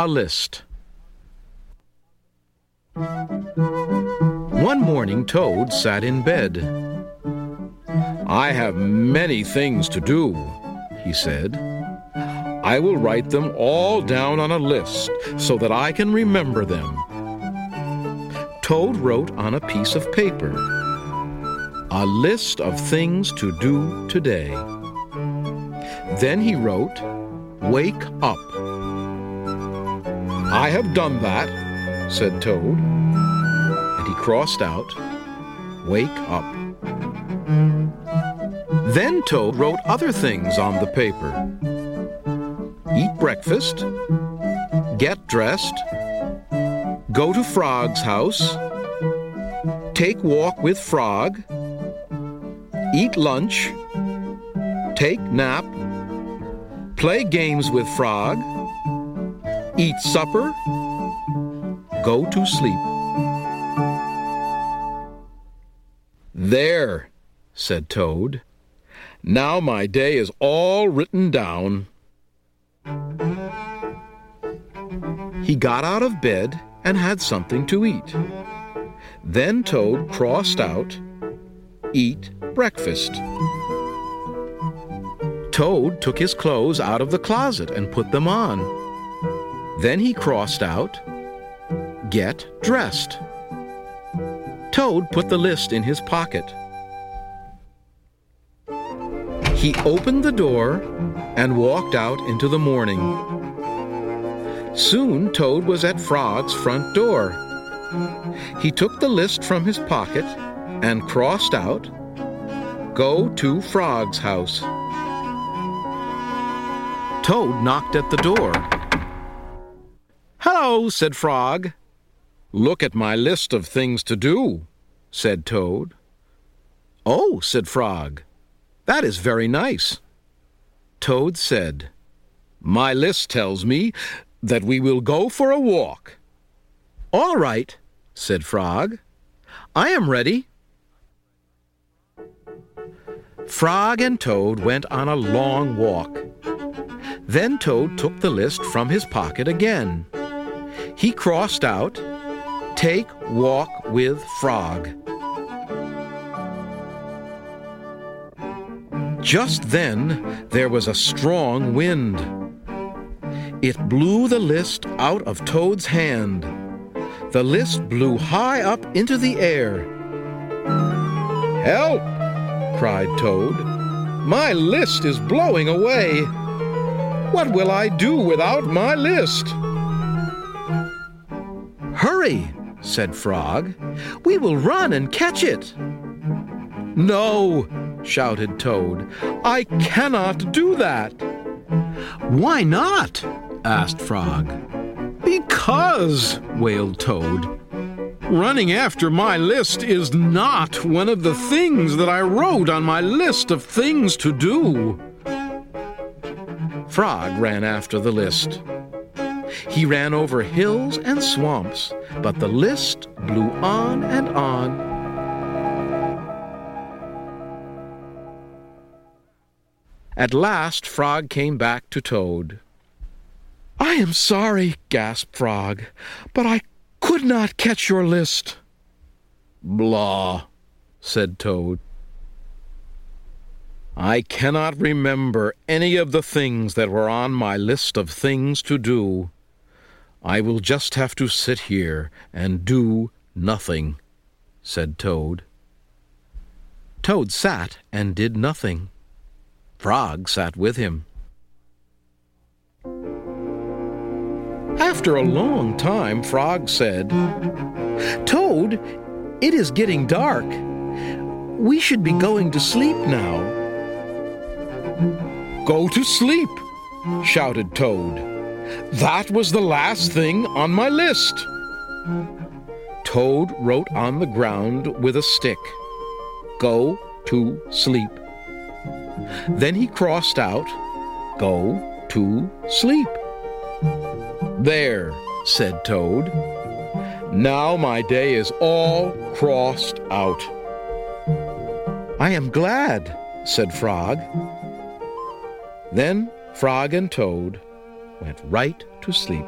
A list. One morning, Toad sat in bed. I have many things to do, he said. I will write them all down on a list so that I can remember them. Toad wrote on a piece of paper a list of things to do today. Then he wrote, Wake up. I have done that, said Toad. And he crossed out, Wake up. Then Toad wrote other things on the paper eat breakfast, get dressed, go to Frog's house, take walk with Frog, eat lunch, take nap, play games with Frog, eat supper, go to sleep. There, said Toad. Now my day is all written down. He got out of bed and had something to eat. Then Toad crossed out, Eat breakfast. Toad took his clothes out of the closet and put them on. Then he crossed out, Get dressed. Toad put the list in his pocket. He opened the door and walked out into the morning. Soon Toad was at Frog's front door. He took the list from his pocket and crossed out, Go to Frog's house. Toad knocked at the door. Hello, said Frog. Look at my list of things to do, said Toad. Oh, said Frog, that is very nice. Toad said, My list tells me that we will go for a walk. All right, said Frog. I am ready. Frog and Toad went on a long walk. Then Toad took the list from his pocket again. He crossed out, Take walk with Frog. Just then there was a strong wind. It blew the list out of Toad's hand. The list blew high up into the air. Help! cried Toad. My list is blowing away. What will I do without my list? Hurry, said Frog. We will run and catch it. No, shouted Toad. I cannot do that. Why not? asked Frog. Because, wailed Toad. Running after my list is not one of the things that I wrote on my list of things to do. Frog ran after the list. He ran over hills and swamps, but the list blew on and on. At last, Frog came back to Toad. I am sorry, gasped Frog, but I could not catch your list. Blah, said Toad. I cannot remember any of the things that were on my list of things to do. I will just have to sit here and do nothing, said Toad. Toad sat and did nothing. Frog sat with him. After a long time, Frog said, Toad, it is getting dark. We should be going to sleep now. Go to sleep, shouted Toad. That was the last thing on my list. Toad wrote on the ground with a stick, Go to sleep. Then he crossed out, Go to sleep. There, said Toad. Now my day is all crossed out. I am glad, said Frog. Then Frog and Toad went right to sleep.